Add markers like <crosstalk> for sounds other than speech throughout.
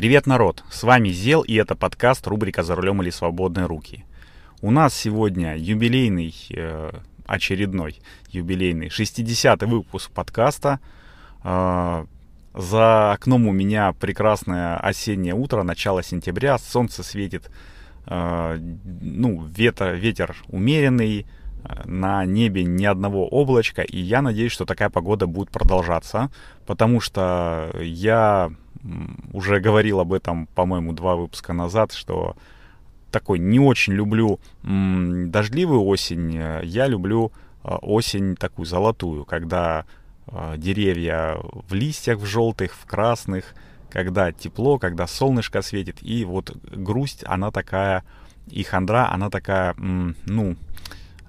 Привет, народ! С вами Зел, и это подкаст рубрика «За рулем или свободные руки». У нас сегодня юбилейный, э, очередной юбилейный, 60-й выпуск подкаста. Э, за окном у меня прекрасное осеннее утро, начало сентября, солнце светит, э, ну, ветер, ветер умеренный, на небе ни одного облачка, и я надеюсь, что такая погода будет продолжаться, потому что я уже говорил об этом, по-моему, два выпуска назад, что такой не очень люблю дождливую осень, я люблю э, осень такую золотую, когда э, деревья в листьях в желтых, в красных, когда тепло, когда солнышко светит, и вот грусть, она такая, и хандра, она такая, ну,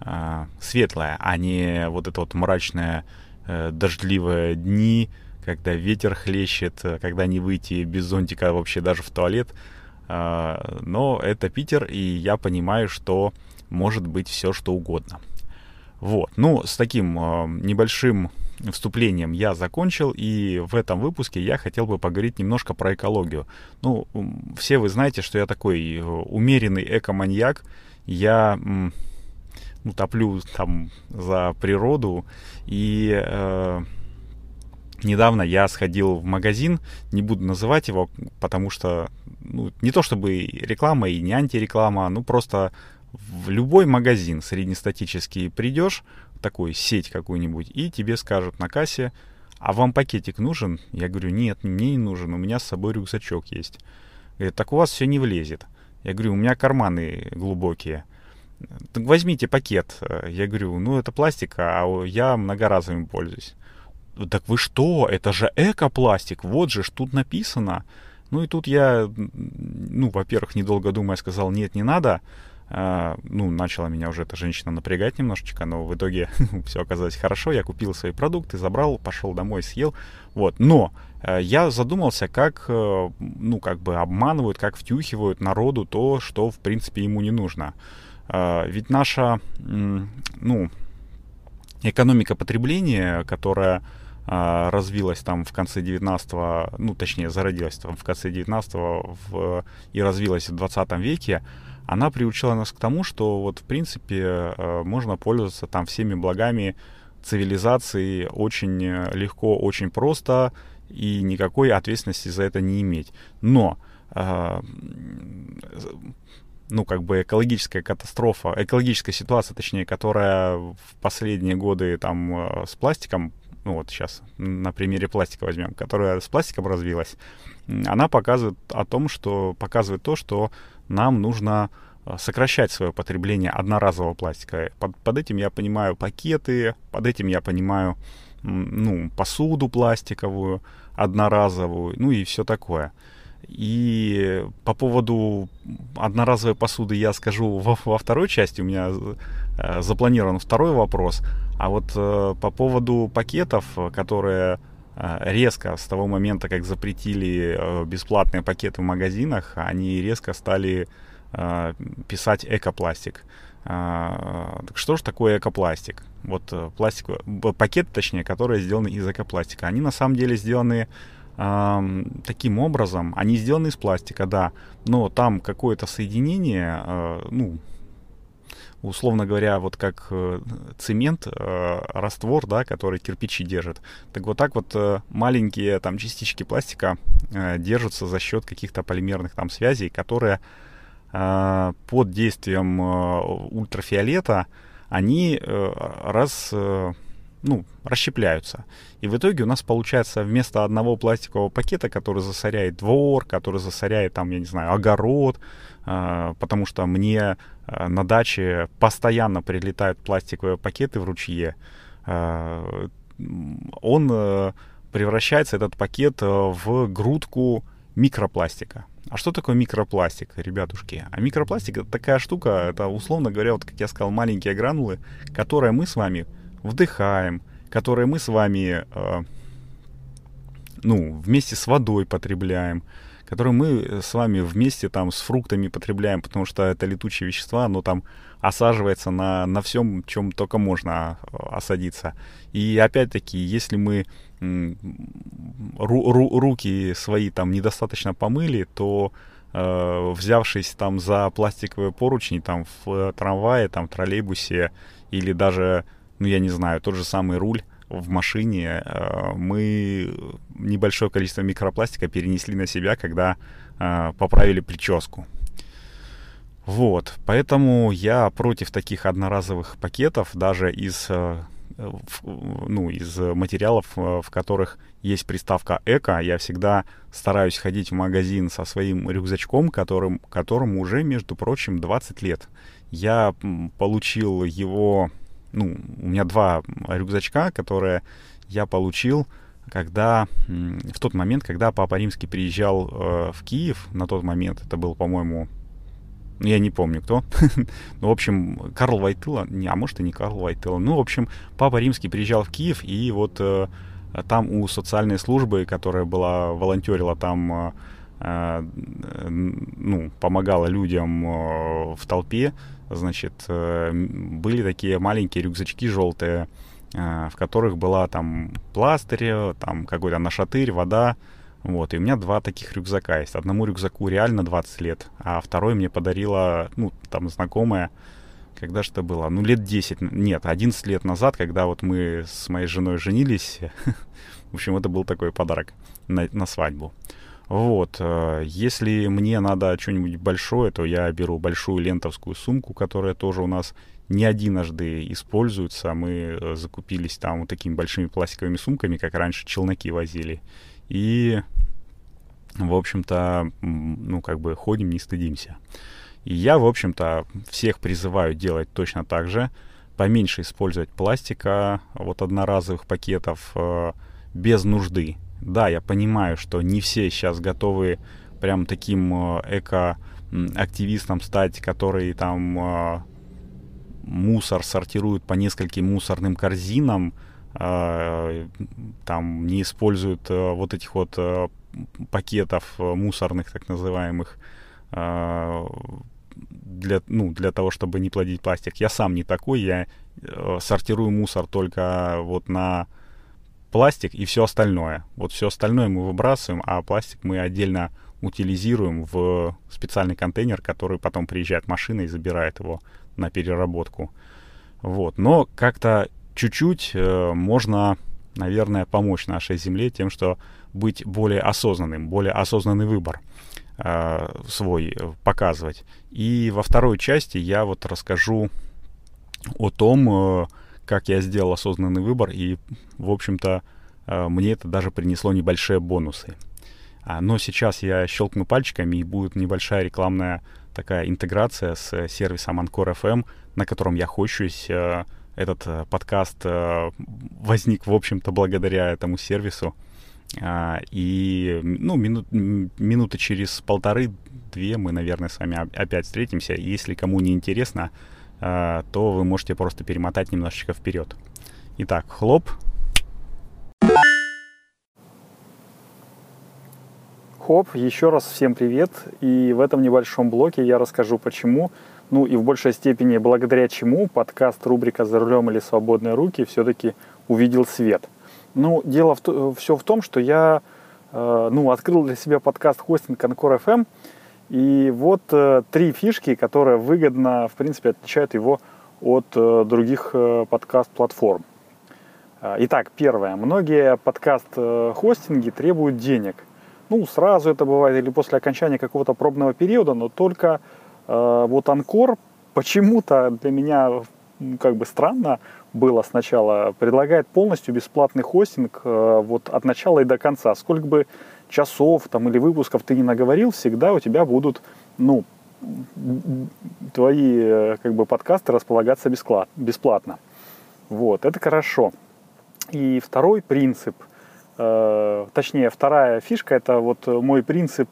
э, светлая, а не вот это вот мрачное дождливые дни, когда ветер хлещет, э, когда не выйти без зонтика вообще даже в туалет. А, но это Питер, и я понимаю, что может быть все что угодно. Вот. Ну, с таким э, небольшим вступлением я закончил, и в этом выпуске я хотел бы поговорить немножко про экологию. Ну, все вы знаете, что я такой э, умеренный эко-маньяк. Я ну, топлю там за природу, и э, недавно я сходил в магазин, не буду называть его, потому что ну, не то чтобы реклама и не антиреклама, ну просто в любой магазин среднестатический придешь, такой сеть какую-нибудь, и тебе скажут на кассе, а вам пакетик нужен? Я говорю, нет, мне не нужен, у меня с собой рюкзачок есть. Говорит, так у вас все не влезет. Я говорю, у меня карманы глубокие. Так возьмите пакет. Я говорю, ну это пластик, а я многоразовым пользуюсь так вы что, это же экопластик, вот же ж тут написано. Ну и тут я, ну, во-первых, недолго думая, сказал, нет, не надо. А, ну, начала меня уже эта женщина напрягать немножечко, но в итоге <laughs> все оказалось хорошо. Я купил свои продукты, забрал, пошел домой, съел. Вот, но э, я задумался, как, э, ну, как бы обманывают, как втюхивают народу то, что, в принципе, ему не нужно. А, ведь наша, ну, экономика потребления, которая развилась там в конце 19 ну, точнее, зародилась там в конце 19 в, и развилась в 20 веке, она приучила нас к тому, что вот, в принципе, э, можно пользоваться там всеми благами цивилизации очень легко, очень просто, и никакой ответственности за это не иметь. Но э, ну, как бы экологическая катастрофа, экологическая ситуация, точнее, которая в последние годы там э, с пластиком ну вот сейчас на примере пластика возьмем, которая с пластиком развилась, она показывает о том, что показывает то, что нам нужно э, сокращать свое потребление одноразового пластика. Под, под этим я понимаю пакеты, под этим я понимаю ну, посуду пластиковую, одноразовую, ну и все такое. И по поводу одноразовой посуды я скажу во, во второй части. У меня э, запланирован второй вопрос. А вот э, по поводу пакетов, которые э, резко с того момента, как запретили бесплатные пакеты в магазинах, они резко стали писать экопластик. А, так что же такое экопластик? Вот пластик, пакеты, точнее, которые сделаны из экопластика. Они на самом деле сделаны таким образом, они сделаны из пластика, да, но там какое-то соединение, э, ну, условно говоря, вот как э, цемент, э, раствор, да, который кирпичи держит. Так вот так вот э, маленькие там частички пластика э, держатся за счет каких-то полимерных там связей, которые э, под действием э, ультрафиолета они э, раз э, ну, расщепляются. И в итоге у нас получается вместо одного пластикового пакета, который засоряет двор, который засоряет там, я не знаю, огород, э, потому что мне э, на даче постоянно прилетают пластиковые пакеты в ручье, э, он э, превращается, этот пакет, э, в грудку микропластика. А что такое микропластик, ребятушки? А микропластик это такая штука, это условно говоря, вот как я сказал, маленькие гранулы, которые мы с вами вдыхаем, которые мы с вами, э, ну, вместе с водой потребляем, которые мы с вами вместе там с фруктами потребляем, потому что это летучие вещества, оно там осаживается на, на всем, чем только можно а, осадиться. И опять-таки, если мы ру, ру, руки свои там недостаточно помыли, то э, взявшись там за пластиковые поручни там в трамвае, там в троллейбусе или даже, ну я не знаю, тот же самый руль в машине, э, мы небольшое количество микропластика перенесли на себя, когда э, поправили прическу. Вот, поэтому я против таких одноразовых пакетов, даже из, э, ну, из материалов, в которых есть приставка «эко». Я всегда стараюсь ходить в магазин со своим рюкзачком, которым, которому уже, между прочим, 20 лет. Я получил его, ну, у меня два рюкзачка, которые я получил когда в тот момент, когда Папа Римский приезжал э, в Киев, на тот момент это был, по-моему, я не помню кто. <laughs> ну, в общем, Карл Вайтыла, не, а может и не Карл Вайтыла. Ну, в общем, Папа Римский приезжал в Киев, и вот э, там у социальной службы, которая была, волонтерила там, э, ну, помогала людям э, в толпе, значит, э, были такие маленькие рюкзачки желтые, э, в которых была там пластырь, там какой-то нашатырь, вода, вот, и у меня два таких рюкзака есть. Одному рюкзаку реально 20 лет, а второй мне подарила, ну, там, знакомая, когда это было? Ну, лет 10, нет, 11 лет назад, когда вот мы с моей женой женились. <laughs> В общем, это был такой подарок на, на свадьбу. Вот, э, если мне надо что-нибудь большое, то я беру большую лентовскую сумку, которая тоже у нас не единожды используется. Мы э, закупились там вот такими большими пластиковыми сумками, как раньше челноки возили. И, в общем-то, ну, как бы ходим, не стыдимся. И я, в общем-то, всех призываю делать точно так же. Поменьше использовать пластика, вот одноразовых пакетов э, без нужды. Да, я понимаю, что не все сейчас готовы прям таким э, эко-активистом стать, который там э, мусор сортирует по нескольким мусорным корзинам, а, там не используют э, вот этих вот э, пакетов э, мусорных, так называемых, для, ну, для того, чтобы не плодить пластик. Я сам не такой, я сортирую мусор только вот на пластик и все остальное. Вот все остальное мы выбрасываем, а пластик мы отдельно утилизируем в специальный контейнер, который потом приезжает машина и забирает его на переработку. Вот. Но как-то чуть-чуть э, можно, наверное, помочь нашей Земле тем, что быть более осознанным, более осознанный выбор э, свой показывать. И во второй части я вот расскажу о том, э, как я сделал осознанный выбор, и, в общем-то, э, мне это даже принесло небольшие бонусы. А, но сейчас я щелкну пальчиками, и будет небольшая рекламная такая интеграция с сервисом Ancore FM, на котором я хочусь э, этот э, подкаст возник, в общем-то, благодаря этому сервису. А, и, ну, минут, минуты через полторы-две мы, наверное, с вами опять встретимся. Если кому не интересно, то вы можете просто перемотать немножечко вперед. Итак, хлоп. Хоп, еще раз всем привет. И в этом небольшом блоке я расскажу, почему ну и в большей степени благодаря чему подкаст рубрика «За рулем или свободные руки» все-таки увидел свет. Ну, дело в, все в том, что я э, ну, открыл для себя подкаст хостинг Анкор FM, и вот э, три фишки, которые выгодно, в принципе, отличают его от э, других э, подкаст-платформ. Итак, первое. Многие подкаст-хостинги требуют денег. Ну, сразу это бывает или после окончания какого-то пробного периода, но только Э, вот Анкор почему-то для меня как бы странно было сначала, предлагает полностью бесплатный хостинг э, вот от начала и до конца. Сколько бы часов там или выпусков ты не наговорил, всегда у тебя будут, ну, твои э, как бы подкасты располагаться бесплатно. Вот, это хорошо. И второй принцип, э, точнее, вторая фишка, это вот мой принцип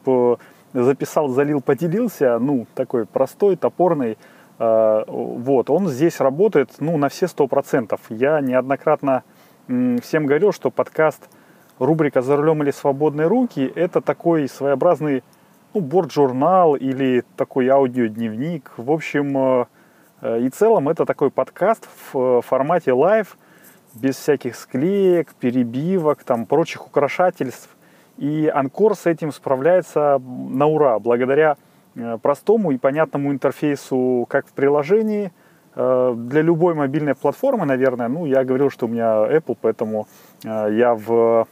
записал, залил, поделился, ну, такой простой, топорный, э, вот, он здесь работает, ну, на все сто процентов. Я неоднократно всем говорил, что подкаст рубрика «За рулем или свободные руки» — это такой своеобразный ну, борт-журнал или такой аудиодневник. В общем, э, э, и целом это такой подкаст в формате лайв, без всяких склеек, перебивок, там, прочих украшательств. И Anchor с этим справляется на ура, благодаря э, простому и понятному интерфейсу как в приложении, для любой мобильной платформы, наверное. Ну, я говорил, что у меня Apple, поэтому я в,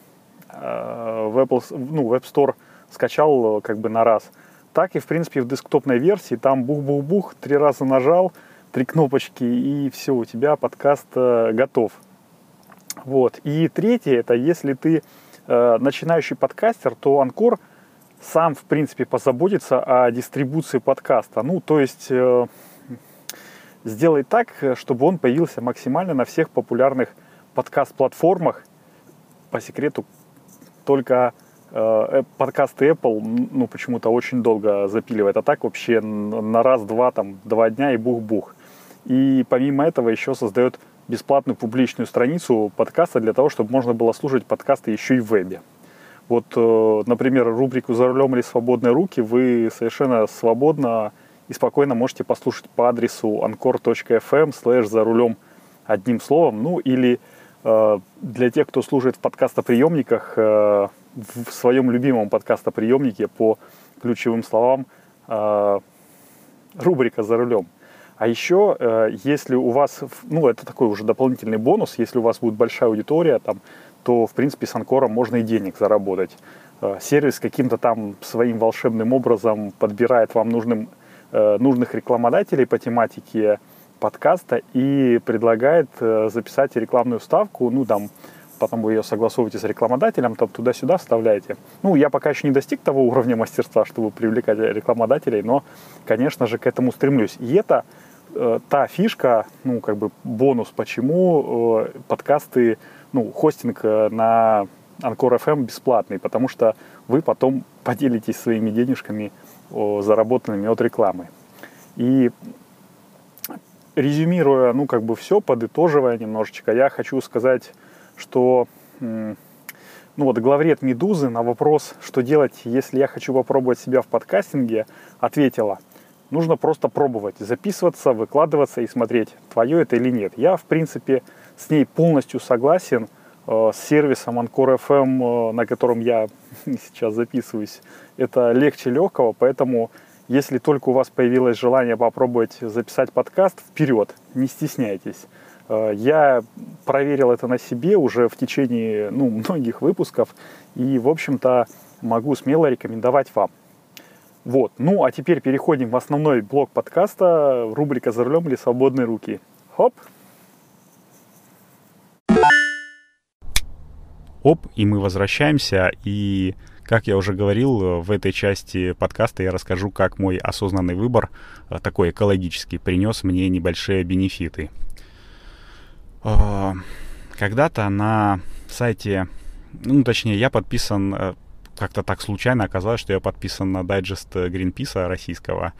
в Apple, ну, в App Store скачал э, как бы на раз. Так и, в принципе, в десктопной версии там бух-бух-бух, три раза нажал, три кнопочки, и все, у тебя подкаст э, готов. Вот. И третье, это если ты э, начинающий подкастер, то Анкор сам, в принципе, позаботится о дистрибуции подкаста. Ну, то есть э, сделай так, чтобы он появился максимально на всех популярных подкаст-платформах. По секрету, только Э, подкасты Apple, ну, почему-то очень долго запиливает, а так вообще на раз-два, там, два дня и бух-бух. И помимо этого еще создает бесплатную публичную страницу подкаста для того, чтобы можно было слушать подкасты еще и в вебе. Вот, э, например, рубрику «За рулем или свободные руки» вы совершенно свободно и спокойно можете послушать по адресу anchor.fm slash «За рулем» одним словом. Ну, или э, для тех, кто слушает в подкастоприемниках, в своем любимом подкастоприемнике по ключевым словам э, рубрика «За рулем». А еще, э, если у вас, ну, это такой уже дополнительный бонус, если у вас будет большая аудитория, там, то, в принципе, с Анкором можно и денег заработать. Э, сервис каким-то там своим волшебным образом подбирает вам нужным, э, нужных рекламодателей по тематике подкаста и предлагает э, записать рекламную ставку, ну, там, потом вы ее согласовываете с рекламодателем, там туда-сюда вставляете. Ну, я пока еще не достиг того уровня мастерства, чтобы привлекать рекламодателей, но, конечно же, к этому стремлюсь. И это э, та фишка, ну, как бы бонус, почему э, подкасты, ну, хостинг э, на Анкор FM бесплатный, потому что вы потом поделитесь своими денежками, о, заработанными от рекламы. И резюмируя, ну, как бы все, подытоживая немножечко, я хочу сказать что ну вот главред «Медузы» на вопрос, что делать, если я хочу попробовать себя в подкастинге, ответила, нужно просто пробовать, записываться, выкладываться и смотреть, твое это или нет. Я, в принципе, с ней полностью согласен, э, с сервисом Anchor FM, э, на котором я <laughs> сейчас записываюсь, это легче легкого, поэтому если только у вас появилось желание попробовать записать подкаст, вперед, не стесняйтесь. Э, я проверил это на себе уже в течение ну, <laughs> многих выпусков и, в общем-то, могу смело рекомендовать вам. Вот. Ну, а теперь переходим в основной блок подкаста, рубрика «За рулем или свободные руки». Хоп! Оп, и мы возвращаемся, и, как я уже говорил, в этой части подкаста я расскажу, как мой осознанный выбор, э, такой экологический, принес мне небольшие бенефиты. А, когда-то на сайте, ну, точнее, я подписан, э, как-то так случайно оказалось, что я подписан на дайджест Гринписа российского,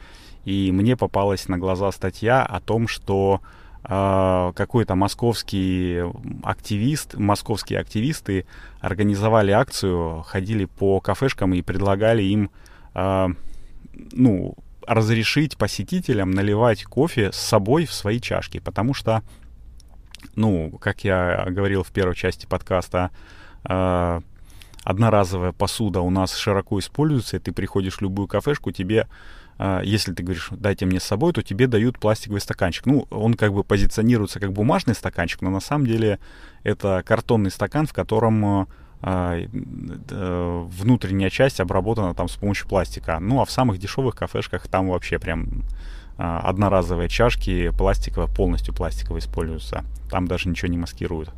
и мне попалась на глаза статья о том, что э, какой-то московский активист, московские активисты организовали акцию, ходили по кафешкам и предлагали им, э, ну, разрешить посетителям наливать кофе с собой в свои чашки, потому что ну, как я говорил в первой части подкаста, э, одноразовая посуда у нас широко используется, и ты приходишь в любую кафешку, тебе, э, если ты говоришь, дайте мне с собой, то тебе дают пластиковый стаканчик. Ну, он как бы позиционируется как бумажный стаканчик, но на самом деле это картонный стакан, в котором э, внутренняя часть обработана там с помощью пластика. Ну, а в самых дешевых кафешках там вообще прям а, одноразовые чашки пластиковые, полностью пластиковые используются. Там даже ничего не маскируют.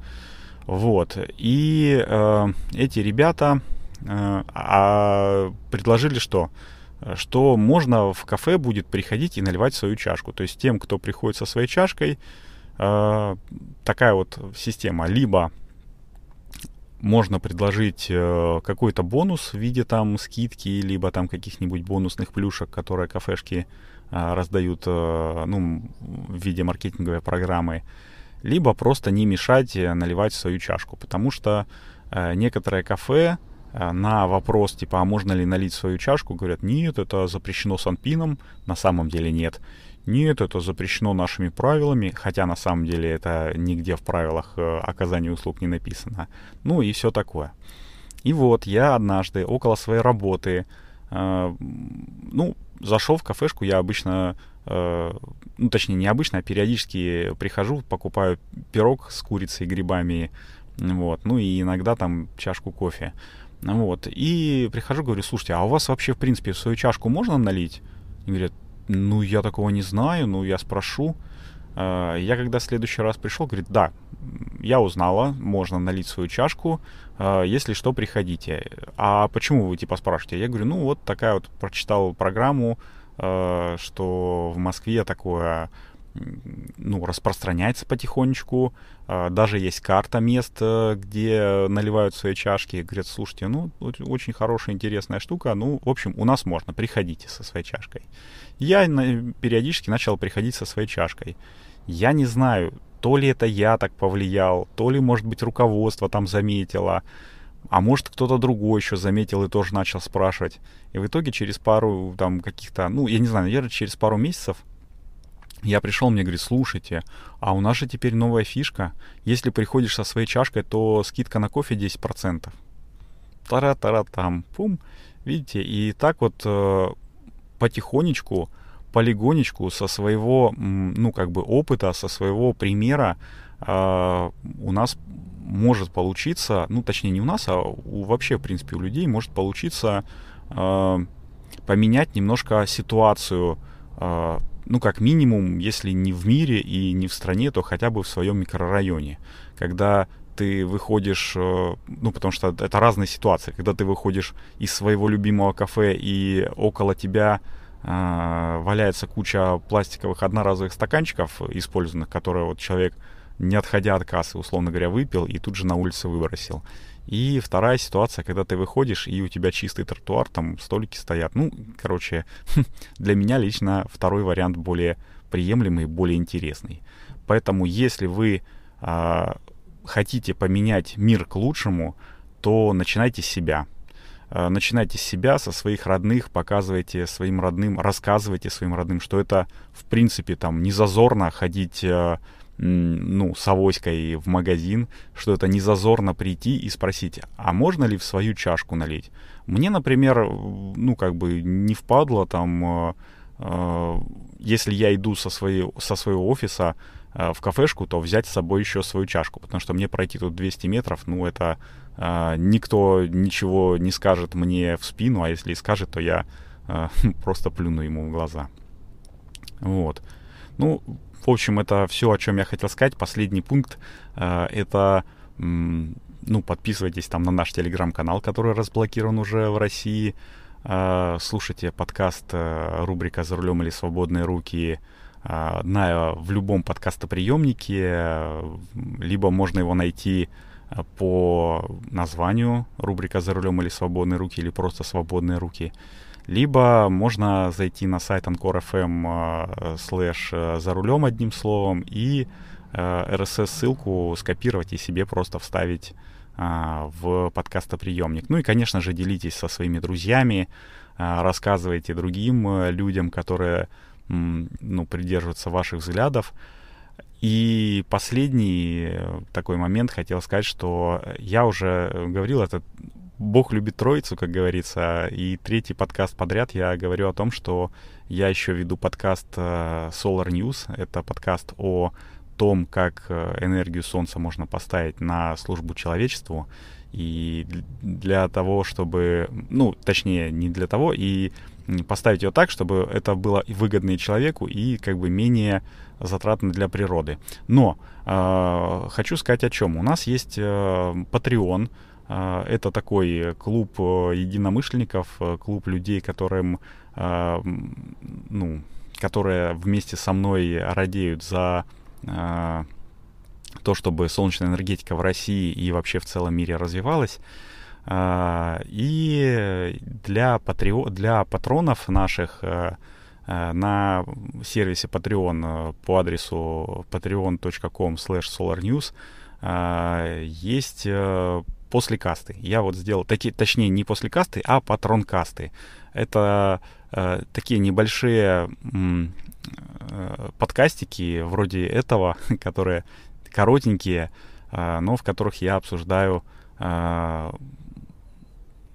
Вот. И э, эти ребята э, а предложили что? Что можно в кафе будет приходить и наливать свою чашку. То есть тем, кто приходит со своей чашкой, э, такая вот система. Либо можно предложить э, какой-то бонус в виде там скидки, либо там каких-нибудь бонусных плюшек, которые кафешки а, раздают э, ну, в виде маркетинговой программы, либо просто не мешать наливать свою чашку, потому что э, некоторые кафе э, на вопрос, типа, а можно ли налить свою чашку, говорят, нет, это запрещено санпином, на самом деле нет. Нет, это запрещено нашими правилами, хотя на самом деле это нигде в правилах э, оказания услуг не написано. Ну и все такое. И вот я однажды около своей работы, э, ну, зашел в кафешку, я обычно, э, ну, точнее, не обычно, а периодически прихожу, покупаю пирог с курицей и грибами, вот, ну и иногда там чашку кофе. Вот, и прихожу, говорю, слушайте, а у вас вообще, в принципе, свою чашку можно налить? И говорят, ну, я такого не знаю, ну, я спрошу. Э, я когда в следующий раз пришел, говорит, да, я узнала, можно налить свою чашку, э, если что, приходите. А почему вы, типа, спрашиваете? Я говорю, ну, вот такая вот, прочитал программу, э, что в Москве такое ну, распространяется потихонечку. Даже есть карта мест, где наливают свои чашки. Говорят, слушайте, ну, очень хорошая, интересная штука. Ну, в общем, у нас можно, приходите со своей чашкой. Я периодически начал приходить со своей чашкой. Я не знаю, то ли это я так повлиял, то ли, может быть, руководство там заметило, а может, кто-то другой еще заметил и тоже начал спрашивать. И в итоге через пару там каких-то, ну, я не знаю, наверное, через пару месяцев я пришел, мне говорит, слушайте, а у нас же теперь новая фишка. Если приходишь со своей чашкой, то скидка на кофе 10%. Тара-тара там, пум. Видите, и так вот э, потихонечку полигонечку со своего, ну, как бы опыта, со своего примера э, у нас может получиться, ну, точнее, не у нас, а у, вообще, в принципе, у людей может получиться э, поменять немножко ситуацию, э, ну, как минимум, если не в мире и не в стране, то хотя бы в своем микрорайоне. Когда ты выходишь, ну, потому что это разные ситуации, когда ты выходишь из своего любимого кафе и около тебя а, валяется куча пластиковых одноразовых стаканчиков использованных, которые вот человек, не отходя от кассы, условно говоря, выпил и тут же на улице выбросил. И вторая ситуация, когда ты выходишь, и у тебя чистый тротуар, там столики стоят. Ну, короче, <laughs> для меня лично второй вариант более приемлемый, более интересный. Поэтому, если вы э, хотите поменять мир к лучшему, то начинайте с себя. Э, начинайте с себя, со своих родных, показывайте своим родным, рассказывайте своим родным, что это, в принципе, там, не зазорно ходить э, ну, с авоськой в магазин, что это не зазорно прийти и спросить, а можно ли в свою чашку налить? Мне, например, ну, как бы не впадло там, э, если я иду со, своей, со своего офиса в кафешку, то взять с собой еще свою чашку, потому что мне пройти тут 200 метров, ну, это никто ничего не скажет мне в спину, а если и скажет, то я <laughs> просто плюну ему в глаза. Вот. Ну, в общем, это все, о чем я хотел сказать. Последний пункт а, это ну, подписывайтесь там на наш телеграм-канал, который разблокирован уже в России. Слушайте подкаст рубрика «За рулем или свободные руки» на, в любом подкастоприемнике, либо можно его найти по названию рубрика «За рулем или свободные руки» или просто «Свободные руки». Либо можно зайти на сайт Anchor.fm слэш э, «За рулем» одним словом и RSS-ссылку э, скопировать и себе просто вставить а, в подкастоприемник. Ну и, конечно же, делитесь со своими друзьями, а, рассказывайте другим э, людям, которые ну, придерживаются ваших взглядов. И последний такой момент хотел сказать, что я уже говорил, это Бог любит троицу, как говорится, и третий подкаст подряд я говорю о том, что я еще веду подкаст э, Solar News. Это подкаст о том, как э, энергию Солнца можно поставить на службу человечеству. И для того, чтобы, ну, точнее, не для того, и поставить ее так, чтобы это было выгодно и человеку, и как бы менее затратно для природы. Но э, хочу сказать о чем. У нас есть э, Patreon, это такой клуб э, единомышленников, э, клуб людей, которым, э, ну, которые вместе со мной радеют за э, то, чтобы солнечная энергетика в России и вообще в целом мире развивалась. А, и для, патрио... для патронов наших э, э, на сервисе Patreon э, по адресу patreon.com slash solarnews есть после касты. Я вот сделал, таки, точнее, не после касты, а патрон касты. Это э, такие небольшие э, подкастики вроде этого, <laughs> которые коротенькие, э, но в которых я обсуждаю э,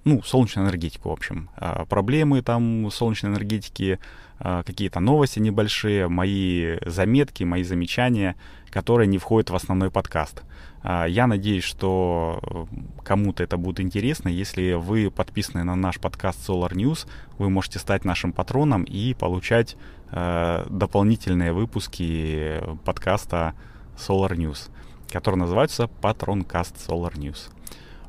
ну, солнечную энергетику, в общем. Э, проблемы там солнечной энергетики, э, какие-то новости небольшие, мои заметки, мои замечания, которые не входят в основной подкаст. Э, я надеюсь, что кому-то это будет интересно. Если вы подписаны на наш подкаст Solar News, вы можете стать нашим патроном и получать дополнительные выпуски подкаста Solar News, который называется Патронкаст Solar News.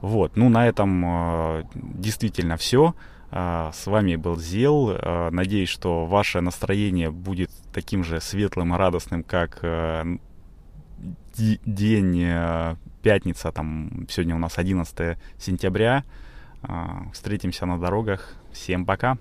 Вот, ну на этом э, действительно все. Э, с вами был Зел. Э, надеюсь, что ваше настроение будет таким же светлым и радостным, как э, день э, пятница, там сегодня у нас 11 сентября. Э, встретимся на дорогах. Всем пока.